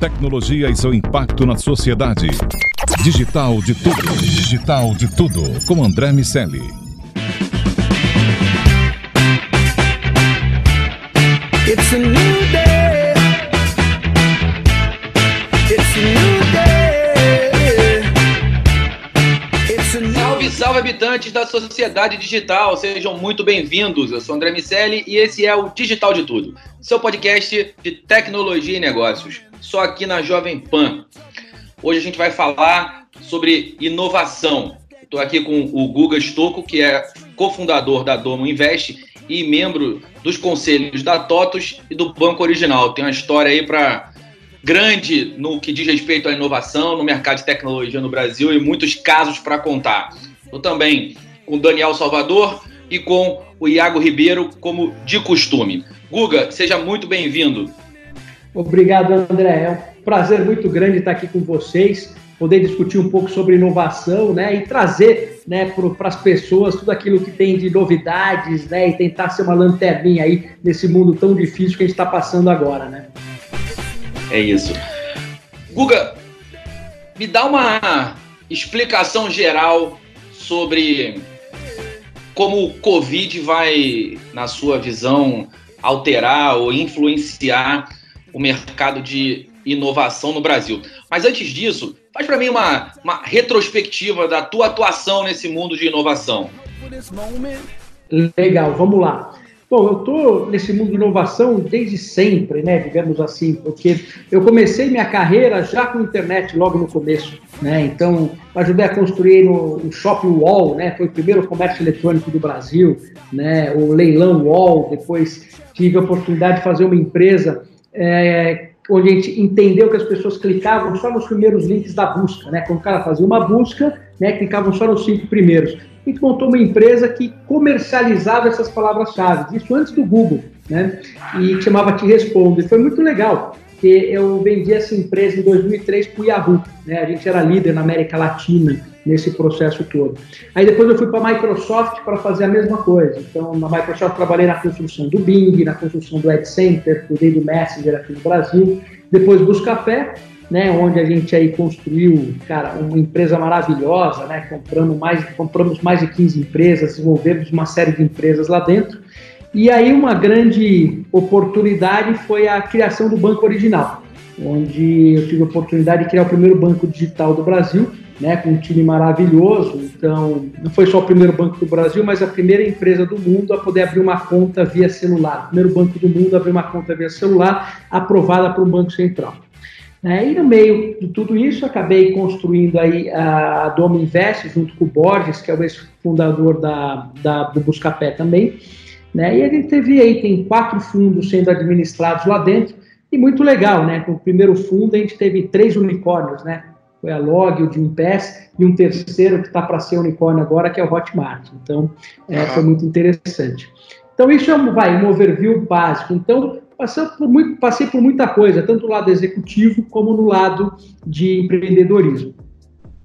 Tecnologia e seu impacto na sociedade. Digital de tudo. Digital de tudo. Com André Miceli. It's a new day. Habitantes da sociedade digital. Sejam muito bem-vindos. Eu sou André Miceli e esse é o Digital de Tudo, seu podcast de tecnologia e negócios só aqui na Jovem Pan. Hoje a gente vai falar sobre inovação. Estou aqui com o Guga Stocco, que é cofundador da Domo Invest e membro dos conselhos da TOTOS e do Banco Original. Tem uma história aí para grande no que diz respeito à inovação no mercado de tecnologia no Brasil e muitos casos para contar. Eu também com o Daniel Salvador e com o Iago Ribeiro, como de costume. Guga, seja muito bem-vindo. Obrigado, André. É um prazer muito grande estar aqui com vocês, poder discutir um pouco sobre inovação, né, e trazer, né, para as pessoas tudo aquilo que tem de novidades, né, e tentar ser uma lanterninha aí nesse mundo tão difícil que a gente está passando agora, né. É isso. Guga, me dá uma explicação geral sobre como o Covid vai, na sua visão, alterar ou influenciar o mercado de inovação no Brasil. Mas antes disso, faz para mim uma, uma retrospectiva da tua atuação nesse mundo de inovação. Legal, vamos lá. Bom, eu estou nesse mundo de inovação desde sempre, né, digamos assim, porque eu comecei minha carreira já com internet logo no começo, né, então ajudei a construir o Shopping Wall, né, foi o primeiro comércio eletrônico do Brasil, né, o leilão Wall, depois tive a oportunidade de fazer uma empresa é, onde a gente entendeu que as pessoas clicavam só nos primeiros links da busca, né? Quando o cara fazia uma busca, né, clicavam só nos cinco primeiros. Gente montou uma empresa que comercializava essas palavras-chave, isso antes do Google, né? E chamava Te Responde. Foi muito legal, porque eu vendi essa empresa em 2003 para o Yahoo, né? A gente era líder na América Latina nesse processo todo. Aí depois eu fui para a Microsoft para fazer a mesma coisa. Então, na Microsoft trabalhei na construção do Bing, na construção do Ad Center, cuidei do Messenger aqui no Brasil. Depois Buscapé, né, onde a gente aí construiu, cara, uma empresa maravilhosa, né, compramos mais, compramos mais de 15 empresas, desenvolvemos uma série de empresas lá dentro. E aí uma grande oportunidade foi a criação do Banco Original, onde eu tive a oportunidade de criar o primeiro banco digital do Brasil, né, com um time maravilhoso. Então, não foi só o primeiro banco do Brasil, mas a primeira empresa do mundo a poder abrir uma conta via celular. O primeiro banco do mundo a abrir uma conta via celular, aprovada por um banco central. É, e no meio de tudo isso, acabei construindo aí a Doma Invest junto com o Borges, que é o ex-fundador da, da, do Buscapé também. Né? E a gente teve aí, tem quatro fundos sendo administrados lá dentro, e muito legal, né? Com o primeiro fundo a gente teve três unicórnios, né? foi a Log, o Gimpass, e um terceiro que está para ser unicórnio agora, que é o Hotmart. Então, é, foi muito interessante. Então, isso é um, vai, um overview básico. Então, passei por, muito, passei por muita coisa, tanto no lado executivo como no lado de empreendedorismo.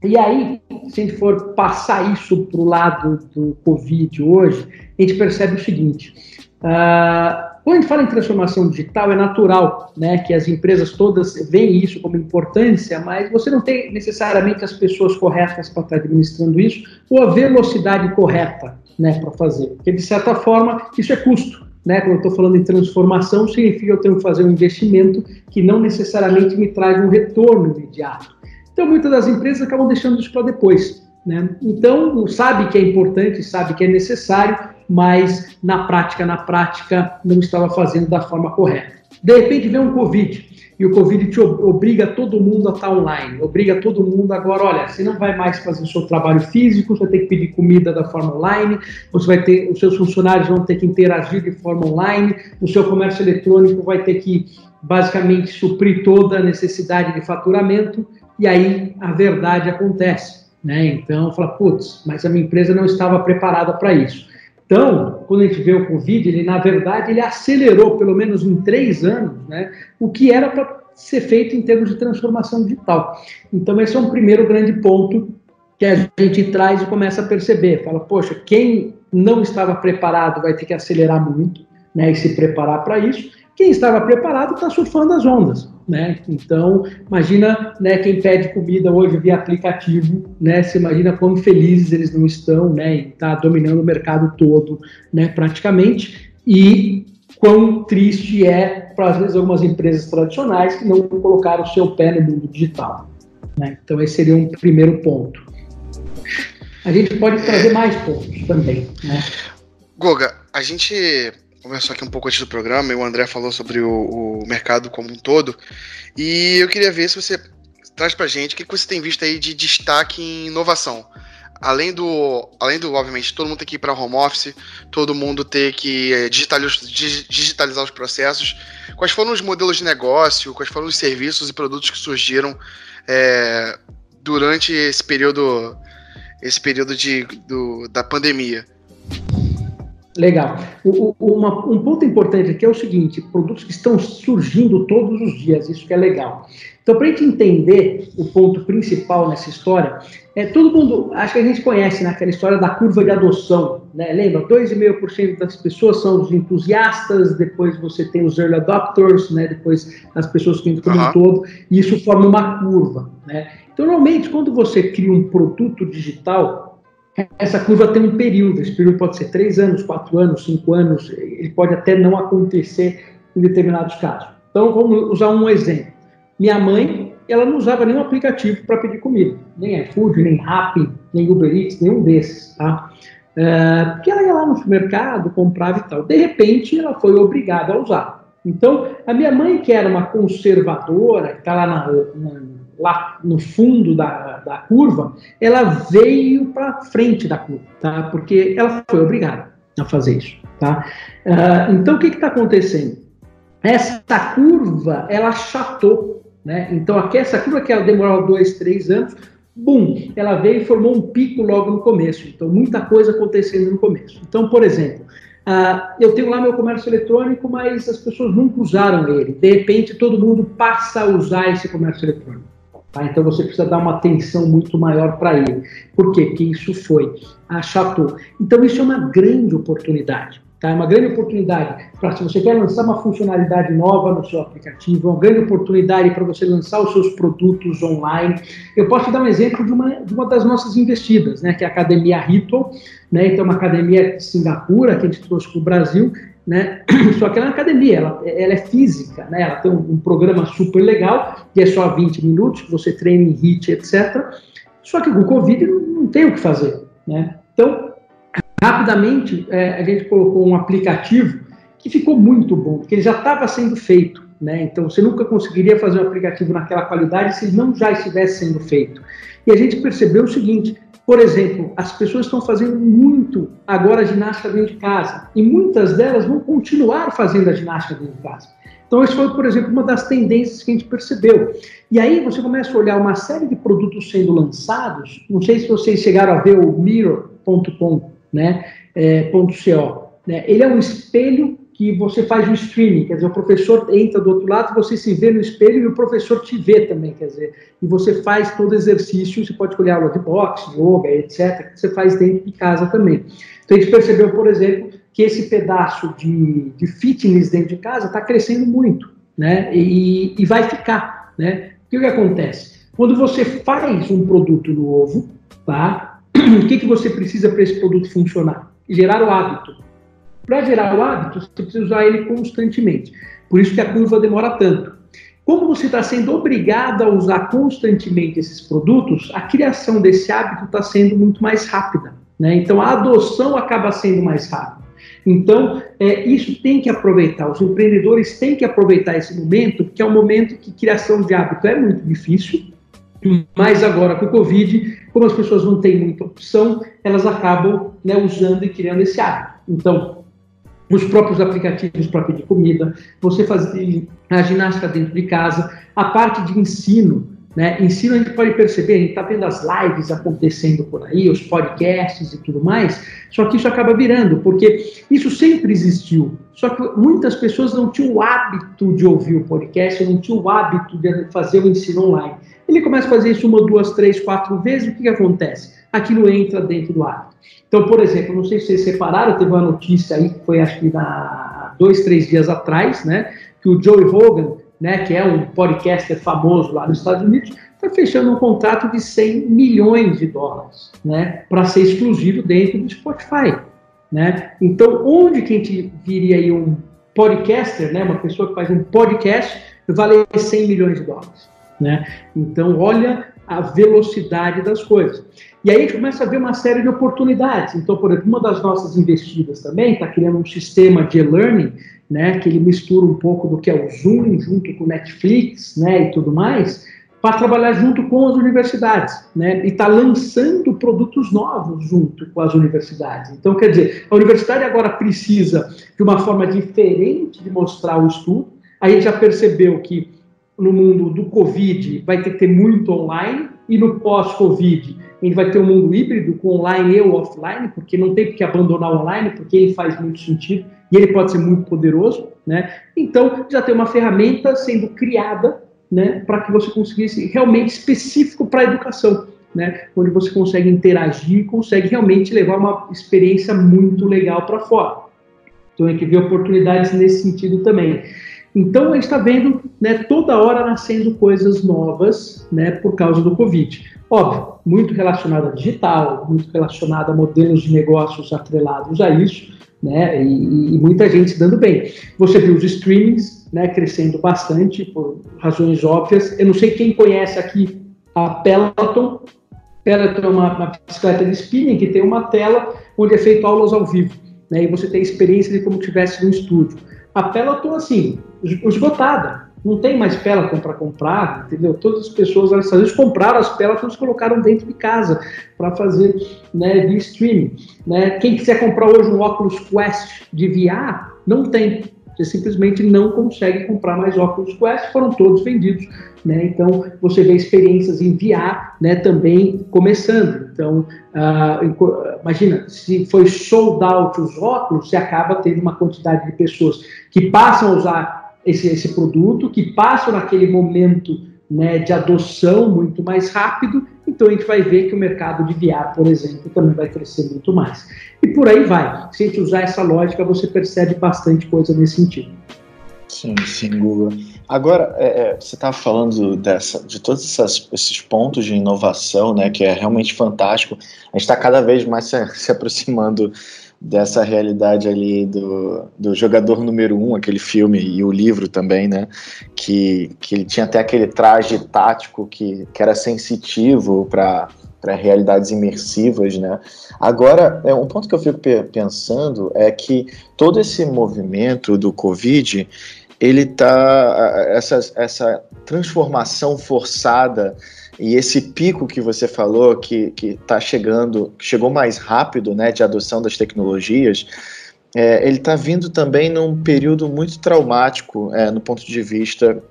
E aí, se a gente for passar isso para o lado do Covid hoje, a gente percebe o seguinte: uh, quando a gente fala em transformação digital, é natural né, que as empresas todas veem isso como importância, mas você não tem necessariamente as pessoas corretas para estar administrando isso ou a velocidade correta né, para fazer. Porque, de certa forma, isso é custo. Né? Quando eu estou falando em transformação, significa eu tenho que fazer um investimento que não necessariamente me traz um retorno imediato. Então, muitas das empresas acabam deixando isso para depois. Né? Então, sabe que é importante, sabe que é necessário, mas na prática, na prática, não estava fazendo da forma correta. De repente vem um Covid, e o Covid te obriga todo mundo a estar online, obriga todo mundo agora, olha, você não vai mais fazer o seu trabalho físico, você vai ter que pedir comida da forma online, você vai ter, os seus funcionários vão ter que interagir de forma online, o seu comércio eletrônico vai ter que basicamente suprir toda a necessidade de faturamento, e aí a verdade acontece. Né? Então, fala, putz, mas a minha empresa não estava preparada para isso. Então, quando a gente vê o Covid, ele na verdade ele acelerou, pelo menos em três anos, né, o que era para ser feito em termos de transformação digital. Então, esse é um primeiro grande ponto que a gente traz e começa a perceber. Fala, poxa, quem não estava preparado vai ter que acelerar muito né, e se preparar para isso. Quem estava preparado está surfando as ondas. Né? Então, imagina né, quem pede comida hoje via aplicativo, né? Você imagina quão felizes eles não estão, né? E está dominando o mercado todo, né? Praticamente. E quão triste é para, às vezes, algumas empresas tradicionais que não colocaram o seu pé no mundo digital. Né? Então, esse seria um primeiro ponto. A gente pode trazer mais pontos também. Né? Goga, a gente conversou aqui um pouco antes do programa e o André falou sobre o, o mercado como um todo. E eu queria ver se você traz para gente o que você tem visto aí de destaque em inovação além do, além do, obviamente, todo mundo ter que ir para home office, todo mundo ter que eh, digitalizar, digitalizar os processos, quais foram os modelos de negócio, quais foram os serviços e produtos que surgiram é, durante esse período, esse período de, do, da pandemia? Legal. O, o, uma, um ponto importante aqui é o seguinte: produtos que estão surgindo todos os dias, isso que é legal. Então, para a gente entender o ponto principal nessa história, é, todo mundo, acho que a gente conhece né, aquela história da curva de adoção, né? Lembra? 2,5% das pessoas são os entusiastas, depois você tem os early adopters, né? Depois as pessoas que entram como um todo, e isso forma uma curva, né? Então, normalmente, quando você cria um produto digital, essa curva tem um período, esse período pode ser três anos, quatro anos, cinco anos, ele pode até não acontecer em determinados casos. Então, vamos usar um exemplo. Minha mãe, ela não usava nenhum aplicativo para pedir comida, nem iFood, nem Rappi, nem Uber Eats, nenhum desses, tá? É, porque ela ia lá no supermercado, comprava e tal. De repente, ela foi obrigada a usar. Então, a minha mãe, que era uma conservadora, que está lá na, na lá no fundo da, da curva, ela veio para frente da curva, tá? Porque ela foi obrigada a fazer isso, tá? Uh, então, o que está acontecendo? Essa curva, ela achatou, né? Então, aqui, essa curva que ela demorou dois, três anos, bum, ela veio e formou um pico logo no começo. Então, muita coisa acontecendo no começo. Então, por exemplo, Uh, eu tenho lá meu comércio eletrônico, mas as pessoas nunca usaram ele. De repente, todo mundo passa a usar esse comércio eletrônico. Tá? Então você precisa dar uma atenção muito maior para ele. Por quê? Porque isso foi achatou. Então isso é uma grande oportunidade. Tá? É uma grande oportunidade para se você quer lançar uma funcionalidade nova no seu aplicativo, é uma grande oportunidade para você lançar os seus produtos online. Eu posso te dar um exemplo de uma, de uma das nossas investidas, né, que é a Academia Ritual, né, então uma academia de Singapura que a gente trouxe para o Brasil, né? Só que ela é academia, ela, ela é física, né? Ela tem um, um, programa super legal, que é só 20 minutos, você treina em HIIT, etc. Só que com o Covid não, não tem o que fazer, né? Então, rapidamente, é, a gente colocou um aplicativo que ficou muito bom, porque ele já estava sendo feito, né? Então, você nunca conseguiria fazer um aplicativo naquela qualidade se ele não já estivesse sendo feito. E a gente percebeu o seguinte, por exemplo, as pessoas estão fazendo muito agora a ginástica dentro de casa e muitas delas vão continuar fazendo a ginástica dentro de casa. Então, isso foi, por exemplo, uma das tendências que a gente percebeu. E aí você começa a olhar uma série de produtos sendo lançados. Não sei se vocês chegaram a ver o Mirror.com, né? É, .co. Né? Ele é um espelho que você faz o streaming, quer dizer, o professor entra do outro lado, você se vê no espelho e o professor te vê também, quer dizer, e você faz todo exercício, você pode escolher aula de boxe, yoga, etc., que você faz dentro de casa também. Então a gente percebeu, por exemplo, que esse pedaço de, de fitness dentro de casa está crescendo muito, né, e, e vai ficar, né. O que, que acontece? Quando você faz um produto novo, tá, o que, que você precisa para esse produto funcionar? Gerar o hábito. Para gerar o hábito, você precisa usar ele constantemente. Por isso que a curva demora tanto. Como você está sendo obrigado a usar constantemente esses produtos, a criação desse hábito está sendo muito mais rápida. Né? Então, a adoção acaba sendo mais rápida. Então, é, isso tem que aproveitar, os empreendedores têm que aproveitar esse momento, porque é um momento que criação de hábito é muito difícil, mas agora com o Covid, como as pessoas não têm muita opção, elas acabam né, usando e criando esse hábito. Então, os próprios aplicativos para pedir comida, você fazer a ginástica dentro de casa, a parte de ensino, né? Ensino a gente pode perceber, a gente está vendo as lives acontecendo por aí, os podcasts e tudo mais, só que isso acaba virando, porque isso sempre existiu, só que muitas pessoas não tinham o hábito de ouvir o podcast, não tinham o hábito de fazer o ensino online. Ele começa a fazer isso uma, duas, três, quatro vezes, o que, que acontece? Aquilo entra dentro do hábito. Então, por exemplo, não sei se vocês separaram, teve uma notícia aí que foi acho que há dois, três dias atrás, né? que o Joey Rogan, né, que é um podcaster famoso lá nos Estados Unidos, está fechando um contrato de 100 milhões de dólares, né, para ser exclusivo dentro do Spotify, né? Então, onde que a gente viria aí um podcaster, né, uma pessoa que faz um podcast, valer 100 milhões de dólares, né? Então, olha a velocidade das coisas. E aí a gente começa a ver uma série de oportunidades. Então, por exemplo, uma das nossas investidas também está criando um sistema de e-learning, né, que ele mistura um pouco do que é o Zoom junto com o Netflix, né, e tudo mais, para trabalhar junto com as universidades, né? E está lançando produtos novos junto com as universidades. Então, quer dizer, a universidade agora precisa de uma forma diferente de mostrar o estudo. A gente já percebeu que no mundo do Covid vai ter que ter muito online e no pós-Covid a gente vai ter um mundo híbrido com online e offline, porque não tem que abandonar o online, porque ele faz muito sentido e ele pode ser muito poderoso, né? Então já tem uma ferramenta sendo criada né, para que você conseguisse realmente específico para a educação, né, onde você consegue interagir, consegue realmente levar uma experiência muito legal para fora. Então, a gente vê oportunidades nesse sentido também. Então, a gente está vendo né, toda hora nascendo coisas novas né, por causa do Covid. Óbvio, muito relacionado a digital, muito relacionado a modelos de negócios atrelados a isso, né, e, e muita gente se dando bem. Você viu os streamings né, crescendo bastante por razões óbvias. Eu não sei quem conhece aqui a Peloton. Peloton é uma, uma bicicleta de spinning que tem uma tela onde é feito aulas ao vivo, né, e você tem a experiência de como tivesse no estúdio. A Peloton, assim, esgotada. Não tem mais Peloton para comprar, entendeu? Todas as pessoas, às vezes, compraram as Pelotons e colocaram dentro de casa para fazer né, de streaming. Né? Quem quiser comprar hoje um óculos Quest de VR, não tem. Você simplesmente não consegue comprar mais óculos Quest, foram todos vendidos. Né? Então, você vê experiências em VR né, também começando. Então, uh, imagina, se foi sold out os óculos, você acaba tendo uma quantidade de pessoas que passam a usar esse, esse produto, que passam naquele momento né, de adoção muito mais rápido, então a gente vai ver que o mercado de VR, por exemplo, também vai crescer muito mais. E por aí vai. Se a gente usar essa lógica, você percebe bastante coisa nesse sentido. Sim, sim, Google. Agora, é, é você estava falando dessa, de todos essas, esses pontos de inovação, né, que é realmente fantástico. A gente está cada vez mais se, se aproximando dessa realidade ali do, do jogador número um, aquele filme e o livro também, né? Que, que ele tinha até aquele traje tático que, que era sensitivo para para realidades imersivas, né? Agora, é, um ponto que eu fico pensando é que todo esse movimento do Covid, ele tá essa, essa transformação forçada e esse pico que você falou, que está chegando, que chegou mais rápido, né, de adoção das tecnologias, é, ele está vindo também num período muito traumático é, no ponto de vista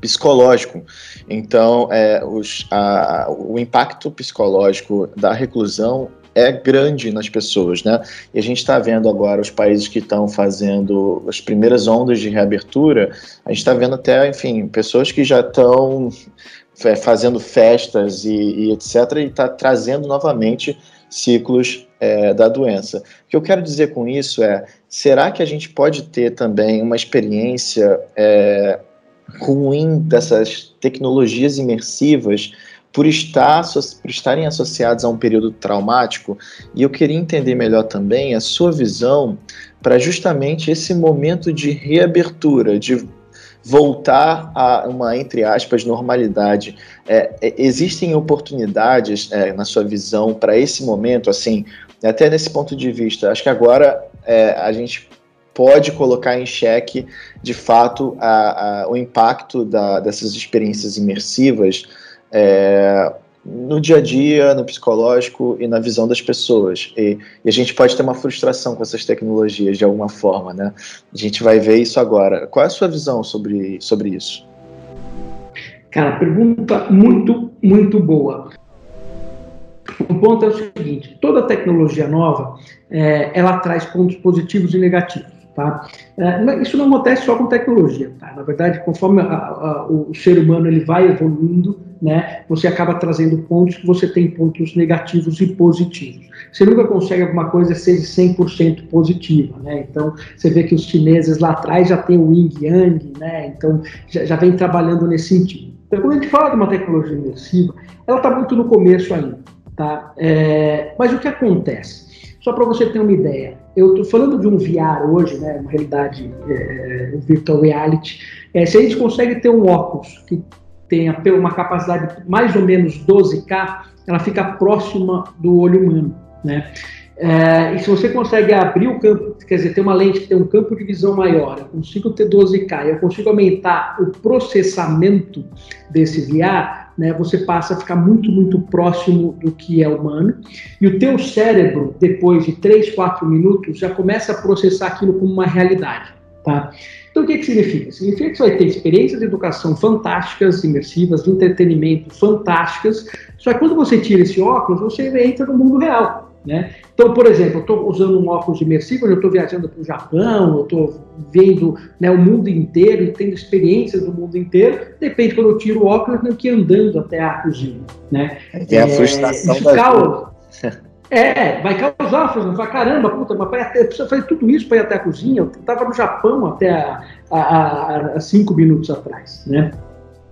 psicológico. Então, é, os, a, o impacto psicológico da reclusão é grande nas pessoas, né? E a gente está vendo agora os países que estão fazendo as primeiras ondas de reabertura, a gente está vendo até, enfim, pessoas que já estão é, fazendo festas e, e etc., e está trazendo novamente ciclos é, da doença. O que eu quero dizer com isso é: será que a gente pode ter também uma experiência é, ruim dessas tecnologias imersivas por, estar, por estarem associadas a um período traumático? E eu queria entender melhor também a sua visão para justamente esse momento de reabertura, de voltar a uma, entre aspas, normalidade. É, é, existem oportunidades, é, na sua visão, para esse momento, assim, até nesse ponto de vista, acho que agora é, a gente pode colocar em xeque, de fato, a, a, o impacto da, dessas experiências imersivas é, no dia a dia, no psicológico e na visão das pessoas. E, e, a gente pode ter uma frustração com essas tecnologias de alguma forma, né? A gente vai ver isso agora. Qual é a sua visão sobre, sobre isso? Cara, pergunta muito, muito boa. O ponto é o seguinte: toda tecnologia nova, é, ela traz pontos positivos e negativos. Tá? É, isso não acontece só com tecnologia. Tá? Na verdade, conforme a, a, o ser humano ele vai evoluindo, né, você acaba trazendo pontos que você tem pontos negativos e positivos. Você nunca consegue alguma coisa ser 100% positiva. Né? Então, você vê que os chineses lá atrás já tem o yin yang, né? então já, já vem trabalhando nesse sentido. Então, quando a gente fala de uma tecnologia imersiva, ela está muito no começo ainda. Tá? É, mas o que acontece? Só para você ter uma ideia, eu estou falando de um VR hoje, né, uma realidade, é, um virtual reality. É, se a gente consegue ter um óculos que tenha uma capacidade mais ou menos 12K, ela fica próxima do olho humano, né? É, e se você consegue abrir o campo, quer dizer, ter uma lente que tem um campo de visão maior, eu consigo ter 12K, eu consigo aumentar o processamento desse VR, né, você passa a ficar muito, muito próximo do que é humano, e o teu cérebro, depois de 3, 4 minutos, já começa a processar aquilo como uma realidade, tá? Então, o que, que significa? Significa que você vai ter experiências de educação fantásticas, imersivas, de entretenimento fantásticas, só que quando você tira esse óculos, você entra no mundo real, né? Então, por exemplo, eu estou usando um óculos imersivo, eu estou viajando para o Japão, eu estou vendo né, o mundo inteiro e tendo experiências do mundo inteiro. Depende, quando eu tiro o óculos, eu tenho que ir andando até a cozinha. Né? Tem a é, frustração isso causa, É, vai causar frustração. Vai, caramba, puta, mas vai até, precisa fazer tudo isso para ir até a cozinha. Eu estava no Japão até há, há, há cinco minutos atrás. Né?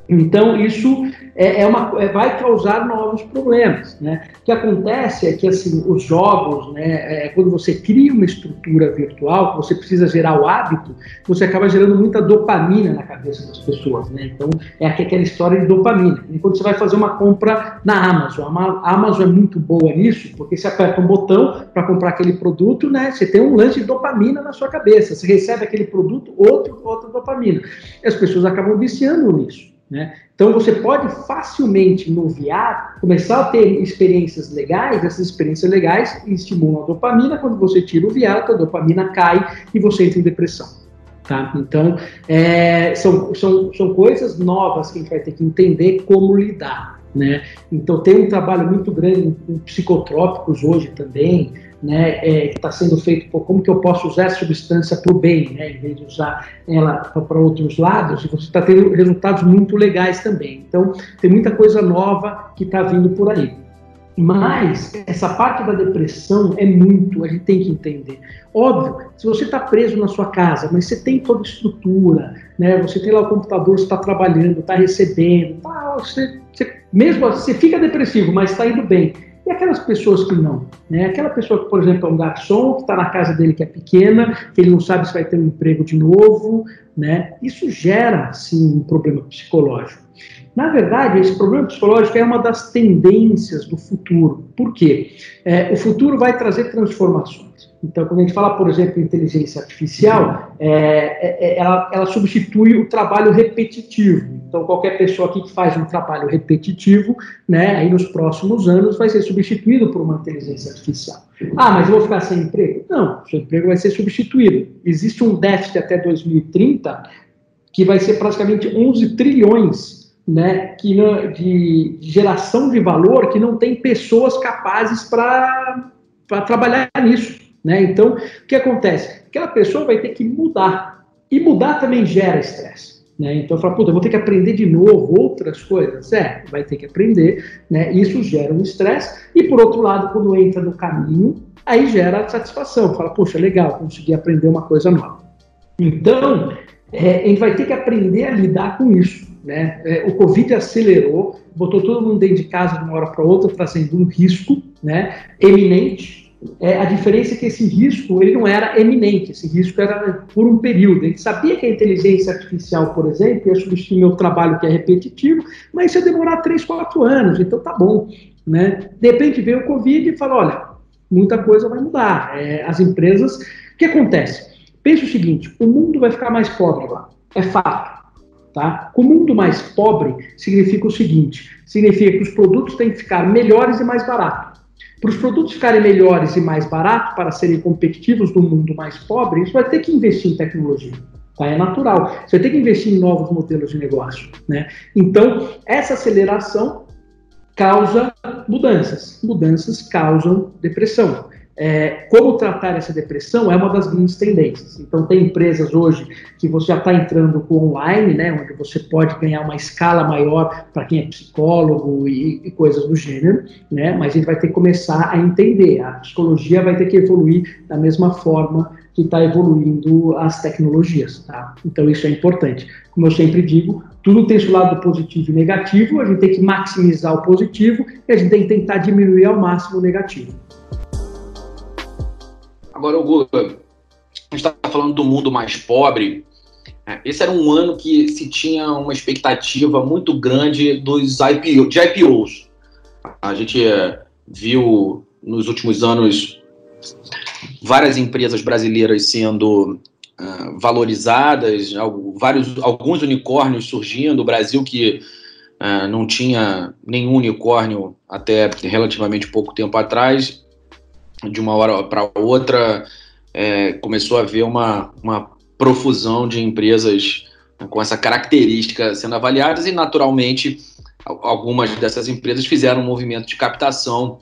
Então, isso é, é uma, é, vai causar novos problemas. Né? O que acontece é que assim, os jogos, né, é, quando você cria uma estrutura virtual, você precisa gerar o hábito, você acaba gerando muita dopamina na cabeça das pessoas. Né? Então, é aquela história de dopamina. E quando você vai fazer uma compra na Amazon, a Amazon é muito boa nisso, porque você aperta um botão para comprar aquele produto, né, você tem um lance de dopamina na sua cabeça. Você recebe aquele produto, outro, outra dopamina. E as pessoas acabam viciando nisso. Né? Então você pode facilmente no VR começar a ter experiências legais, essas experiências legais estimulam a dopamina, quando você tira o VR, a dopamina cai e você entra em depressão. Tá? Então, é, são, são, são coisas novas que a gente vai ter que entender como lidar. Né? Então, tem um trabalho muito grande com psicotrópicos hoje também, né, é, que está sendo feito por como que eu posso usar essa substância para o bem, né, em vez de usar ela para outros lados, e você está tendo resultados muito legais também. Então, tem muita coisa nova que está vindo por aí. Mas essa parte da depressão é muito, a gente tem que entender. Óbvio, se você está preso na sua casa, mas você tem toda a estrutura, né? Você tem lá o computador, você está trabalhando, está recebendo, tá, você, você, mesmo assim, você fica depressivo, mas está indo bem. E aquelas pessoas que não? Né? Aquela pessoa que, por exemplo, é um garçom, que está na casa dele que é pequena, que ele não sabe se vai ter um emprego de novo, né? isso gera, sim, um problema psicológico. Na verdade, esse problema psicológico é uma das tendências do futuro. Por quê? É, o futuro vai trazer transformações. Então, quando a gente fala, por exemplo, inteligência artificial, é, é, é, ela, ela, substitui o trabalho repetitivo. Então, qualquer pessoa aqui que faz um trabalho repetitivo, né, aí nos próximos anos vai ser substituído por uma inteligência artificial. Ah, mas eu vou ficar sem emprego? Não, seu emprego vai ser substituído. Existe um déficit até 2030 que vai ser praticamente 11 trilhões né, que de, de geração de valor que não tem pessoas capazes para trabalhar nisso. Né? Então, o que acontece? Aquela pessoa vai ter que mudar. E mudar também gera estresse. Né? Então, fala, puta, eu vou ter que aprender de novo outras coisas. É, vai ter que aprender. Né? Isso gera um estresse. E, por outro lado, quando entra no caminho, aí gera satisfação. Fala, poxa, legal, consegui aprender uma coisa nova. Então, é, a gente vai ter que aprender a lidar com isso. Né? É, o Covid acelerou, botou todo mundo dentro de casa de uma hora para outra, trazendo um risco né, eminente é, a diferença é que esse risco ele não era eminente, esse risco era por um período. Gente sabia que a inteligência artificial, por exemplo, ia substituir meu trabalho que é repetitivo, mas ia demorar 3, 4 anos, então tá bom. Né? De repente veio o Covid e falou, olha, muita coisa vai mudar. É, as empresas... O que acontece? Pensa o seguinte, o mundo vai ficar mais pobre lá, é fato. Tá? O mundo mais pobre significa o seguinte, significa que os produtos têm que ficar melhores e mais baratos. Para os produtos ficarem melhores e mais baratos, para serem competitivos no mundo mais pobre, isso vai ter que investir em tecnologia. Tá? É natural. Você vai ter que investir em novos modelos de negócio. Né? Então, essa aceleração causa mudanças. Mudanças causam depressão. É, como tratar essa depressão é uma das grandes tendências. Então, tem empresas hoje que você já está entrando com online, né, onde você pode ganhar uma escala maior para quem é psicólogo e, e, coisas do gênero, né, mas a gente vai ter que começar a entender. A psicologia vai ter que evoluir da mesma forma que está evoluindo as tecnologias. Tá? Então, isso é importante. Como eu sempre digo, tudo tem seu lado positivo e negativo, a gente tem que maximizar o positivo e a gente tem que tentar diminuir ao máximo o negativo. Agora, Hugo, a gente está falando do mundo mais pobre. É, esse era um ano que se tinha uma expectativa muito grande dos IPO, de IPOs. A gente é, viu nos últimos anos várias empresas brasileiras sendo uh, valorizadas, vários, alguns unicórnios surgindo. O Brasil que não tinha nenhum unicórnio até relativamente pouco tempo atrás, de uma hora para outra, é, começou a haver uma, uma profusão de empresas né, com essa característica sendo avaliadas e, naturalmente, algumas dessas empresas fizeram um movimento de captação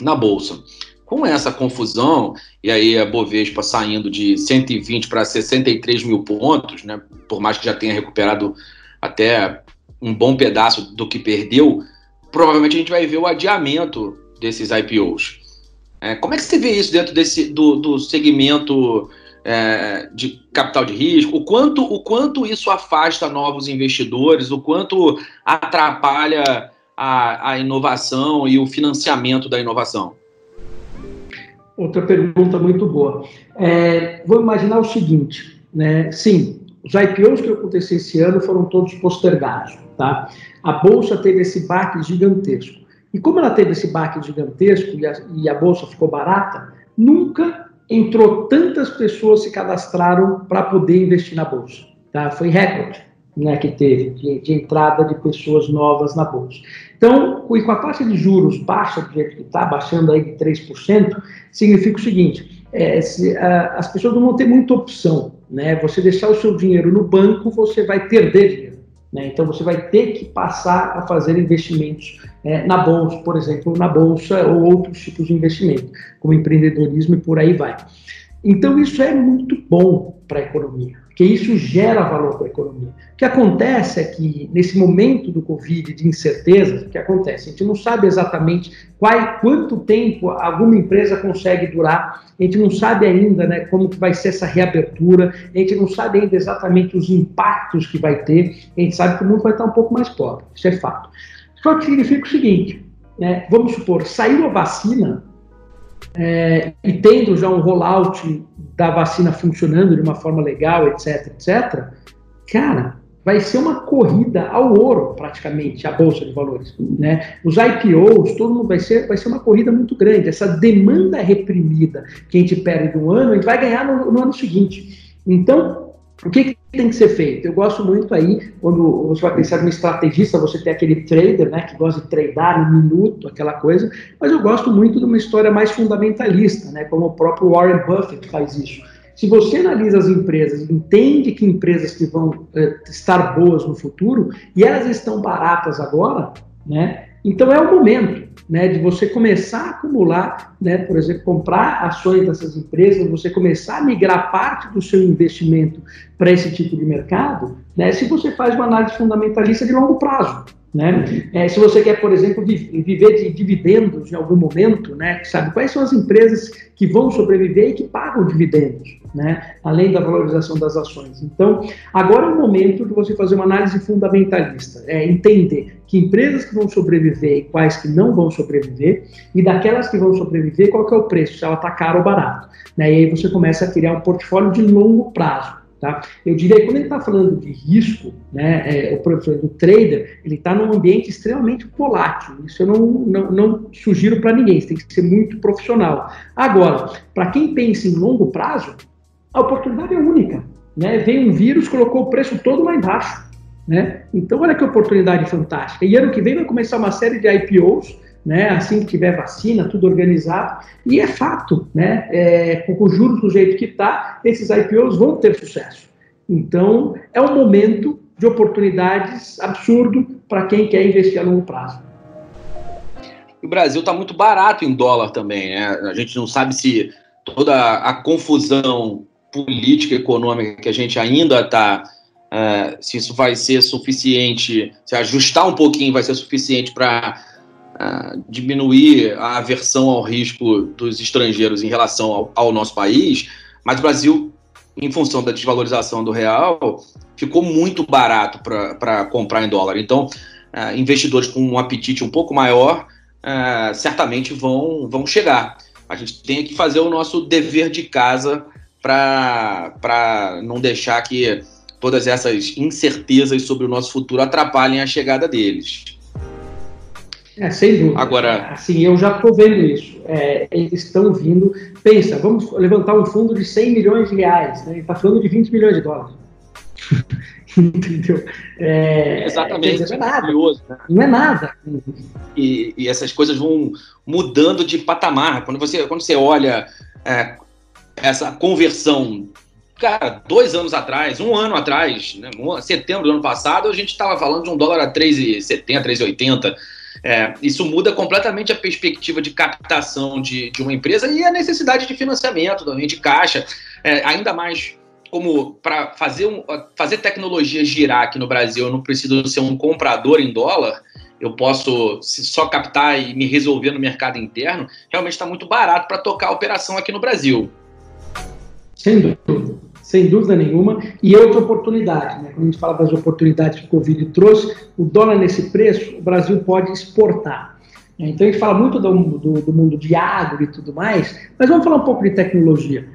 na Bolsa. Com essa confusão, e aí a Bovespa saindo de 120 para 63 mil pontos, né, por mais que já tenha recuperado até um bom pedaço do que perdeu, provavelmente a gente vai ver o adiamento desses IPOs. É, como é que você vê isso dentro desse, do, do segmento é, de capital de risco? O quanto, o quanto isso afasta novos investidores? O quanto atrapalha a, a inovação e o financiamento da inovação? Outra pergunta muito boa. É, vou imaginar o seguinte, né? Sim, os IPOs que aconteceram esse ano foram todos postergados, tá? A bolsa teve esse baque gigantesco. E como ela teve esse baque gigantesco e a, e a bolsa ficou barata, nunca entrou tantas pessoas se cadastraram para poder investir na bolsa. Tá? Foi recorde né, que teve de, de, entrada de pessoas novas na bolsa. Então, com a taxa de juros baixa do jeito que está, baixando aí de 3%, significa o seguinte: é, se, a, as pessoas não vão ter muita opção. Né? Você deixar o seu dinheiro no banco, você vai perder dinheiro. Né? Então, você vai ter que passar a fazer investimentos é, na bolsa, por exemplo, na bolsa ou outros tipos de investimento, como empreendedorismo e por aí vai. Então, isso é muito bom para a economia porque isso gera valor para a economia. O que acontece é que, nesse momento do Covid, de incerteza, o que acontece? A gente não sabe exatamente qual, quanto tempo alguma empresa consegue durar, a gente não sabe ainda né, como que vai ser essa reabertura, a gente não sabe ainda exatamente os impactos que vai ter, a gente sabe que o mundo vai estar um pouco mais pobre, isso é fato. Só que significa o seguinte, né, vamos supor, saiu a vacina, é, e tendo já um rollout da vacina funcionando de uma forma legal, etc, etc, cara, vai ser uma corrida ao ouro, praticamente, a Bolsa de Valores. Né? Os IPOs, todo mundo vai ser, vai ser uma corrida muito grande. Essa demanda reprimida que a gente perde no ano, a gente vai ganhar no, no ano seguinte. Então, o que, que, tem que ser feito? Eu gosto muito aí, quando você vai pensar em um estrategista, você tem aquele trader, né, que gosta de tradar no minuto, aquela coisa, mas eu gosto muito de uma história mais fundamentalista, né, como o próprio Warren Buffett faz isso. Se você analisa as empresas, entende que empresas que vão é, estar boas no futuro, e elas estão baratas agora, né, então é o momento né, de você começar a acumular, né, por exemplo, comprar ações dessas empresas, você começar a migrar parte do seu investimento para esse tipo de mercado, né, se você faz uma análise fundamentalista de longo prazo. Né? É, se você quer, por exemplo, viver de dividendos em algum momento, né, sabe quais são as empresas que vão sobreviver e que pagam dividendos, né, além da valorização das ações. Então, agora é o momento de você fazer uma análise fundamentalista, é entender que empresas que vão sobreviver e quais que não vão sobreviver, e daquelas que vão sobreviver, qual que é o preço, se ela está cara ou barato. Né? E aí você começa a criar um portfólio de longo prazo. Tá? Eu diria que quando ele está falando de risco, né, é, o trader, ele está num ambiente extremamente volátil. Isso eu não, não, não sugiro para ninguém, você tem que ser muito profissional. Agora, para quem pensa em longo prazo, a oportunidade é única. Né? Um vírus, colocou o preço todo lá embaixo. Né? Então, olha que oportunidade fantástica. E ano que vem vai começar uma série de IPOs né, assim que tiver vacina, tudo organizado, e é fato, né, é, com os juros do jeito que está, esses IPOs vão ter sucesso. Então, é um momento de oportunidades absurdo para quem quer investir a longo prazo. o Brasil está muito barato em dólar também. Né? A gente não sabe se toda a confusão política econômica que a gente ainda está, é, se isso vai ser suficiente, se ajustar um pouquinho vai ser suficiente para diminuir a aversão ao risco dos estrangeiros em relação ao, ao nosso país, mas o Brasil, em função da desvalorização do real, ficou muito barato para comprar em dólar. Então, uh, investidores com um apetite um pouco maior uh, certamente vão, vão chegar. A gente tem que fazer o nosso dever de casa para não deixar que todas essas incertezas sobre o nosso futuro atrapalhem a chegada deles. É, sem dúvida. Agora, assim, eu já estou vendo isso. É, eles estão vindo. Pensa, vamos levantar um fundo de 100 milhões de reais. Né? Está falando de 20 milhões de dólares. Entendeu? É, Exatamente. Dizer, não, é nada. Curioso, né? não é nada. E, e, essas coisas vão mudando de patamar. Quando você, quando você olha é, essa conversão, cara, dois anos atrás, um ano atrás, né, setembro do ano passado, a gente estava falando de um dólar a 3,70, 3,80. É, isso muda completamente a perspectiva de captação de, de uma empresa e a necessidade de financiamento também, de caixa. É, ainda mais como para fazer, um, fazer tecnologia girar aqui no Brasil, eu não preciso ser um comprador em dólar, eu posso só captar e me resolver no mercado interno, realmente está muito barato para tocar a operação aqui no Brasil. Sem dúvida, sem dúvida nenhuma. E outra oportunidade, né? quando a gente fala das oportunidades que o Covid trouxe, o dólar nesse preço, o Brasil pode exportar. Então a gente fala muito do, do, do mundo de agro e tudo mais, mas vamos falar um pouco de tecnologia.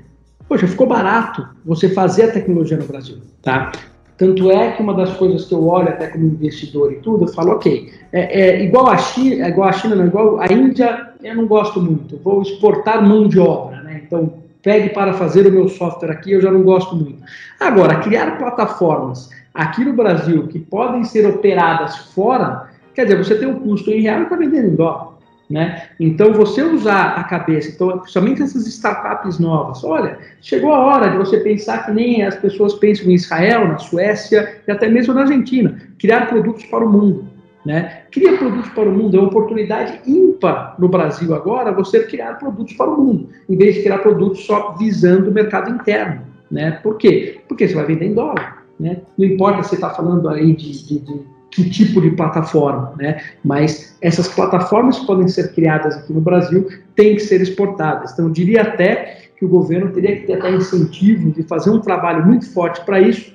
Poxa, ficou barato você fazer a tecnologia no Brasil, tá? Tanto é que uma das coisas que eu olho até como investidor e tudo, eu falo, ok, é, é igual a China, é igual a China, não, igual a Índia, eu não gosto muito, vou exportar mão de obra, né? Então, pegue para fazer o meu software aqui, eu já não gosto muito. Agora, criar plataformas aqui no Brasil que podem ser operadas fora, quer dizer, você tem um custo em real e está vendendo em dólar. Né? Então, você usar a cabeça, então, principalmente essas startups novas, olha, chegou a hora de você pensar que nem as pessoas pensam em Israel, na Suécia e até mesmo na Argentina, criar produtos para o mundo. Né? Criar produtos para o mundo é uma oportunidade ímpar no Brasil agora, você criar produtos para o mundo, em vez de criar produtos só visando o mercado interno. Né? Por quê? Porque você vai vender em dólar. Né? Não importa se você está falando aí de, de, de que tipo de plataforma, né? Mas essas plataformas que podem ser criadas aqui no Brasil têm que ser exportadas. Então, eu diria até que o governo teria que ter até incentivo de fazer um trabalho muito forte para isso,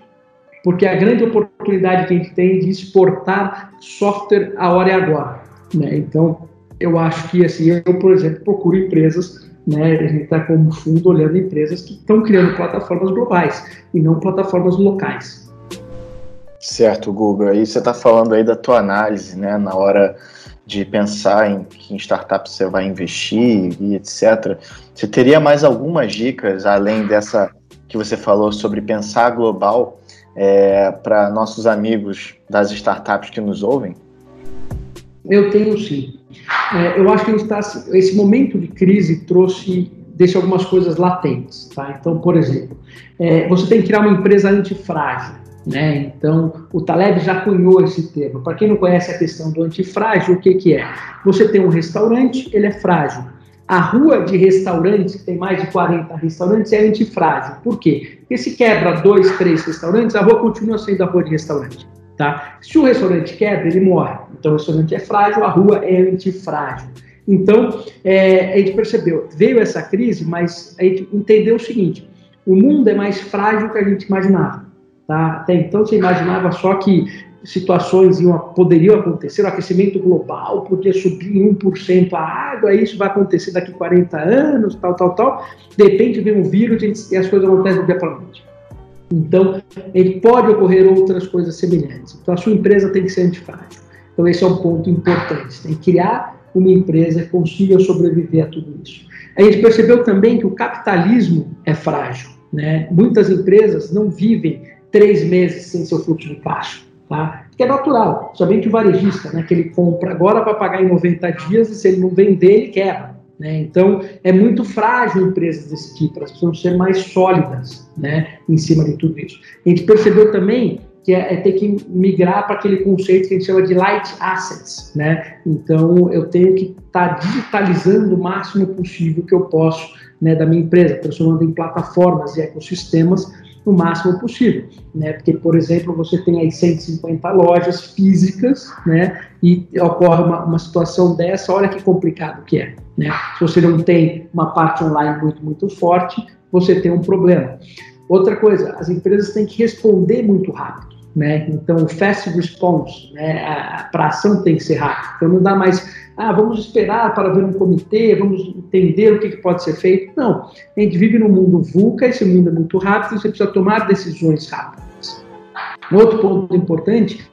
porque a grande oportunidade que a gente tem de exportar software a hora e agora, né? Então, eu acho que, assim, eu, por exemplo, procuro empresas né, a gente está como fundo olhando empresas que estão criando plataformas globais e não plataformas locais. Certo, Google. Aí você está falando aí da tua análise, né, na hora de pensar em que startup você vai investir e etc. Você teria mais algumas dicas além dessa que você falou sobre pensar global é, para nossos amigos das startups que nos ouvem? Eu tenho sim. É, eu acho que está, esse momento de crise trouxe deixa algumas coisas latentes, tá? Então, por exemplo, é, você tem que criar uma empresa antifrágil. Né? Então, o Taleb já cunhou esse termo. Para quem não conhece a questão do antifrágil, o que, que é? Você tem um restaurante, ele é frágil. A rua de restaurantes, que tem mais de 40 restaurantes, é antifrágil. Por quê? Porque se quebra dois, três restaurantes, a rua continua sendo a rua de restaurante. Tá? Se o restaurante quebra, ele morre. Então, o restaurante é frágil, a rua é antifrágil. Então, é, a gente percebeu, veio essa crise, mas a gente entendeu o seguinte: o mundo é mais frágil que a gente imaginava. Tá? Até então você imaginava só que situações iam, poderiam acontecer, o aquecimento global podia subir em 1% a água, isso vai acontecer daqui 40 anos, tal, tal, tal. De repente vem um vírus e as coisas acontecem do dia para noite. Então, ele pode ocorrer outras coisas semelhantes. Então, a sua empresa tem que ser antifrágil. Então, esse é um ponto importante. Tem que criar uma empresa que consiga sobreviver a tudo isso. A gente percebeu também que o capitalismo é frágil. Né? Muitas empresas não vivem três meses sem seu fluxo de caixa. Tá? Que é natural, somente o varejista, né, que ele compra agora para pagar em 90 dias e se ele não vender, ele quebra. Né? Então, é muito frágil empresas desse tipo, elas precisam ser mais sólidas né, em cima de tudo isso. A gente percebeu também que é, é ter que migrar para aquele conceito que a gente chama de light assets, né? Então, eu tenho que estar tá digitalizando o máximo possível que eu posso né, da minha empresa, transformando em plataformas e ecossistemas no máximo possível, né? Porque, por exemplo, você tem aí 150 lojas físicas, né? E ocorre uma, uma situação dessa, olha que complicado que é, né? Se você não tem uma parte online muito, muito forte, você tem um problema. Outra coisa, as empresas têm que responder muito rápido, né? Então, o fast response, né? Para ação tem que ser rápido. Então, não dá mais ah, vamos esperar para ver um comitê, vamos entender o que, que pode ser feito. Não, a gente vive num mundo VUCA, esse mundo é muito rápido, você precisa tomar decisões rápidas. Um outro ponto importante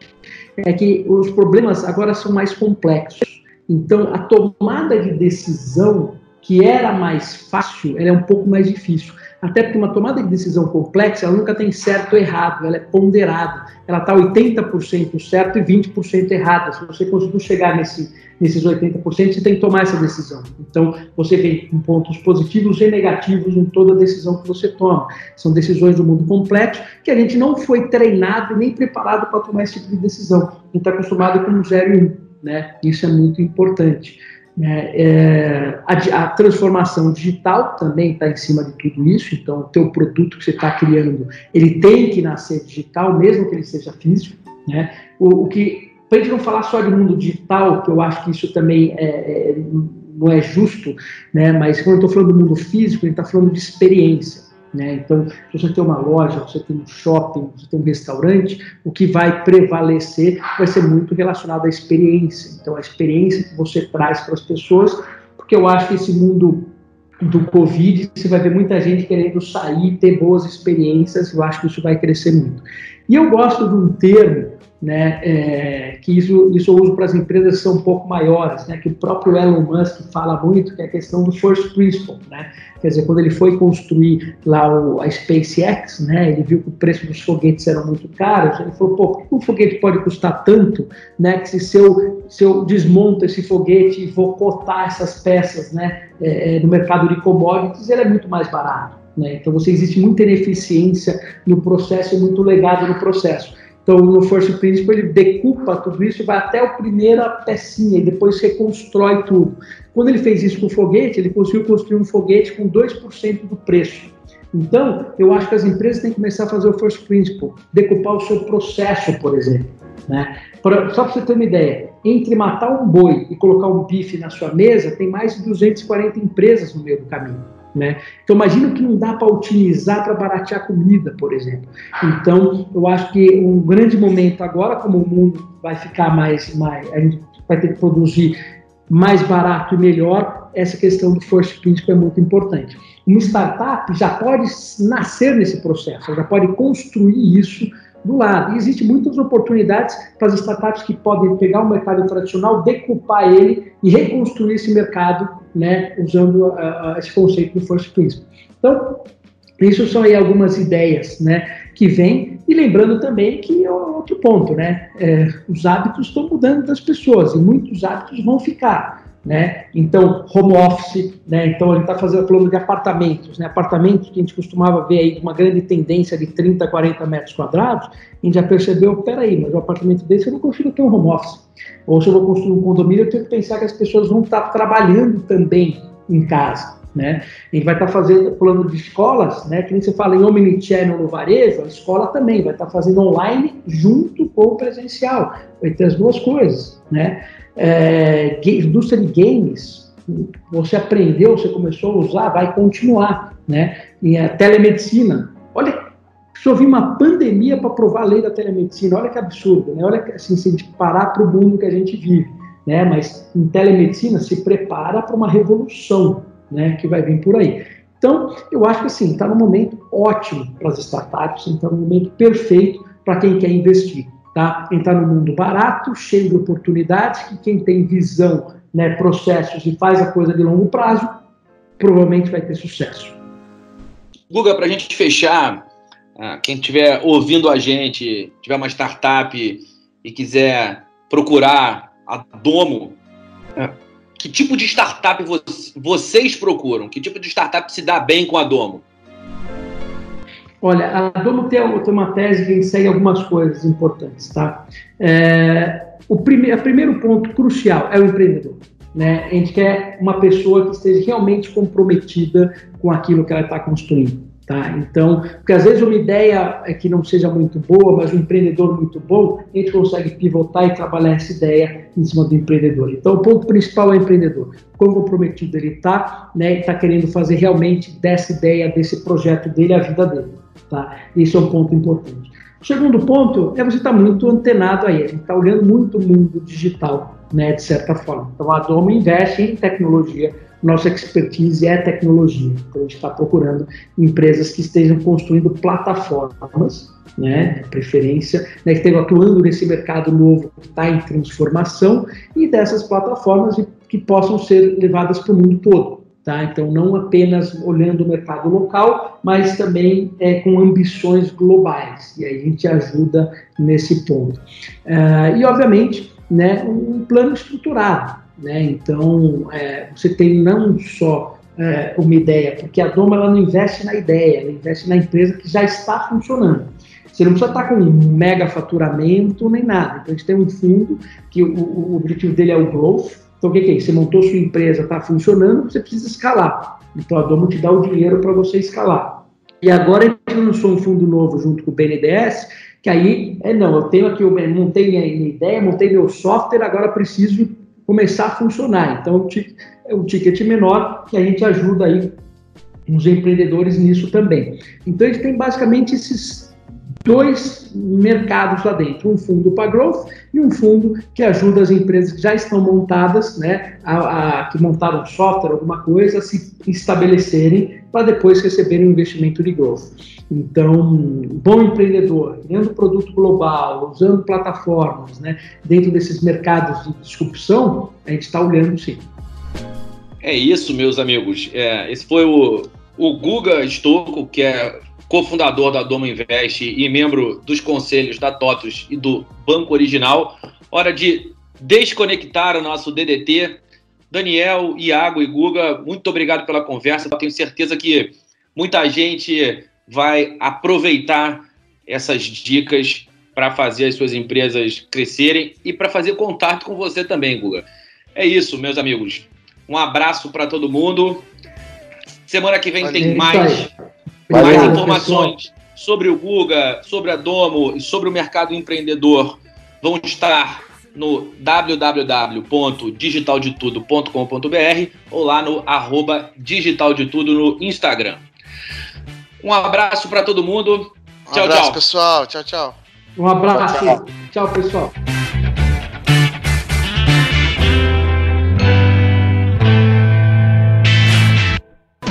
é que os problemas agora são mais complexos. Então, a tomada de decisão, que era mais fácil, ela é um pouco mais difícil. Até porque uma tomada de decisão complexa, ela nunca tem certo ou errado, ela é ponderada. Ela está 80% certo e 20% errada. Se você conseguir chegar nesse, nesses 80%, você tem que tomar essa decisão. Então, você vem com pontos positivos e negativos em toda decisão que você toma. São decisões do mundo complexo que a gente não foi treinado nem preparado para tomar esse tipo de decisão. A gente está acostumado com 0 e 1. Um, né? Isso é muito importante. É, é, a, a, transformação digital também está em cima de tudo isso, então o teu produto que você está criando, ele tem que nascer digital, mesmo que ele seja físico, né? O, o que, para a gente não falar só de mundo digital, que eu acho que isso também é, é não é justo, né? Mas quando eu estou falando do mundo físico, gente está falando de experiência. Né? Então, se você tem uma loja, você tem um shopping, você tem um restaurante, o que vai prevalecer vai ser muito relacionado à experiência. Então, a experiência que você traz para as pessoas, porque eu acho que esse mundo do Covid, você vai ver muita gente querendo sair, ter boas experiências, eu acho que isso vai crescer muito. E eu gosto de um termo né, é, que isso, isso eu uso para as empresas que são um pouco maiores, né, que o próprio Elon Musk fala muito, que é a questão do first principle, né, quer dizer, quando ele foi construir lá o, a SpaceX, né, ele viu que o preço dos foguetes eram muito caros, ele falou, pô, por que um foguete pode custar tanto, né, que se eu, se eu desmonto esse foguete e vou cotar essas peças, né, é, é no mercado de commodities, ele é muito mais barato, né, então você existe muita ineficiência no processo e muito legado no processo. Então, no First Principle, ele decupa tudo isso e vai até a primeira pecinha e depois reconstrói tudo. Quando ele fez isso com o foguete, ele conseguiu construir um foguete com 2% do preço. Então, eu acho que as empresas têm que começar a fazer o First Principle, decupar o seu processo, por exemplo. Né? Pra, só para você ter uma ideia, entre matar um boi e colocar um bife na sua mesa, tem mais de 240 empresas no meio do caminho. Né? Então, imagina que não dá para utilizar para baratear comida, por exemplo. Então, eu acho que um grande momento agora, como o mundo vai ficar mais, mais a gente vai ter que produzir mais barato e melhor, essa questão do first principle é muito importante. Uma startup já pode nascer nesse processo, já pode construir isso do lado. E existem muitas oportunidades para as startups que podem pegar o mercado tradicional, decupar ele e reconstruir esse mercado, né, usando uh, uh, esse conceito do first principle. Então, isso são aí algumas ideias, né, que vêm e lembrando também que é outro ponto, né, é, os hábitos estão mudando das pessoas e muitos hábitos vão ficar. Né? Então, home office, né? Então, ele está fazendo plano de apartamentos, né? Apartamentos que a gente costumava ver aí uma grande tendência de 30, 40 metros quadrados, a gente já percebeu, peraí, mas o apartamento desse eu não consigo ter um home office. Ou se eu vou construir um condomínio, eu tenho que pensar que as pessoas vão estar tá trabalhando também em casa. Né? A gente vai estar tá fazendo plano de escolas, né? Que nem você fala em omnichannel no varejo, a escola também vai estar tá fazendo online junto com o presencial. Vai ter as duas coisas, né? é, indústria de games, você aprendeu, você começou a usar, vai continuar, né? E a telemedicina, olha, eu vi uma pandemia para provar a lei da telemedicina, olha que absurdo, né? Olha que assim, se a gente parar para o mundo que a gente vive, né? Mas em telemedicina se prepara para uma revolução, né? Que vai vir por aí. Então, eu acho que assim, está no momento ótimo para as startups, está no momento perfeito para quem quer investir tá? Entrar no mundo barato, cheio de oportunidades, que quem tem visão, né, processos e faz a coisa de longo prazo, provavelmente vai ter sucesso. Guga, para a gente fechar, ah, quem estiver ouvindo a gente, tiver uma startup e quiser procurar a Domo, é, que tipo de startup vocês procuram? Que tipo de startup se dá bem com a Domo? Olha, a Domo tem, uma tese que segue algumas coisas importantes, tá? É, o prime, o primeiro ponto crucial é o empreendedor. Né? A gente quer uma pessoa que esteja realmente comprometida com aquilo que ela está construindo. Tá? Então, porque às vezes uma ideia é que não seja muito boa, mas um empreendedor muito bom, a gente consegue pivotar e trabalhar essa ideia em cima do empreendedor. Então, o ponto principal é o empreendedor. Quão comprometido ele está, né? Está querendo fazer realmente dessa ideia, desse projeto dele, a vida dele. Tá? Isso é um ponto importante. O segundo ponto é você estar tá muito antenado aí, a gente está olhando muito o mundo digital, né, de certa forma. Então, a Domo investe em tecnologia nossa expertise é tecnologia. Então, a gente está procurando empresas que estejam construindo plataformas, né, preferência, né, que estejam atuando nesse mercado novo que está em transformação e dessas plataformas que possam ser levadas para o mundo todo. Tá? Então, não apenas olhando o mercado local, mas também é, com ambições globais. E aí a gente ajuda nesse ponto. Uh, e, obviamente, né, um plano estruturado. Né? Então, é, você tem não só é, uma ideia, porque a Doma ela não investe na ideia, ela investe na empresa que já está funcionando. Você não precisa estar com um mega faturamento nem nada. Então, a gente tem um fundo que o, o objetivo dele é o growth. Então, o que, que é isso? Você montou sua empresa, está funcionando, você precisa escalar. Então, a Doma te dá o dinheiro para você escalar. E agora a gente lançou um fundo novo junto com o BNDES, que aí, é não, eu tenho aqui, eu montei minha ideia, montei meu software, agora preciso começar a funcionar. Então, é um ticket menor que a gente ajuda aí os empreendedores nisso também. Então, a gente tem basicamente esses dois mercados lá dentro, um fundo para growth e um fundo que ajuda as empresas que já estão montadas, né, a, a que montaram software, alguma coisa, a se estabelecerem para depois receberem um investimento de growth. Então, bom empreendedor, criando produto global, usando plataformas, né, dentro desses mercados de disrupção, a gente está olhando sim. É isso, meus amigos. É, esse foi o, o Guga Stocco, que é cofundador da Doma Invest e membro dos conselhos da TOTUS e do Banco Original. Hora de desconectar o nosso DDT. Daniel, Iago e Guga, muito obrigado pela conversa. Tenho certeza que muita gente vai aproveitar essas dicas para fazer as suas empresas crescerem e para fazer contato com você também, Guga. É isso, meus amigos. Um abraço para todo mundo. Semana que vem Valeu, tem mais, mais informações pessoal. sobre o Guga, sobre a Domo e sobre o mercado empreendedor. Vão estar no www.digitaldetudo.com.br ou lá no arroba digitaldetudo no Instagram. Um abraço para todo mundo. Um tchau, abraço, tchau. pessoal. Tchau, tchau. Um abraço. Tchau, tchau pessoal.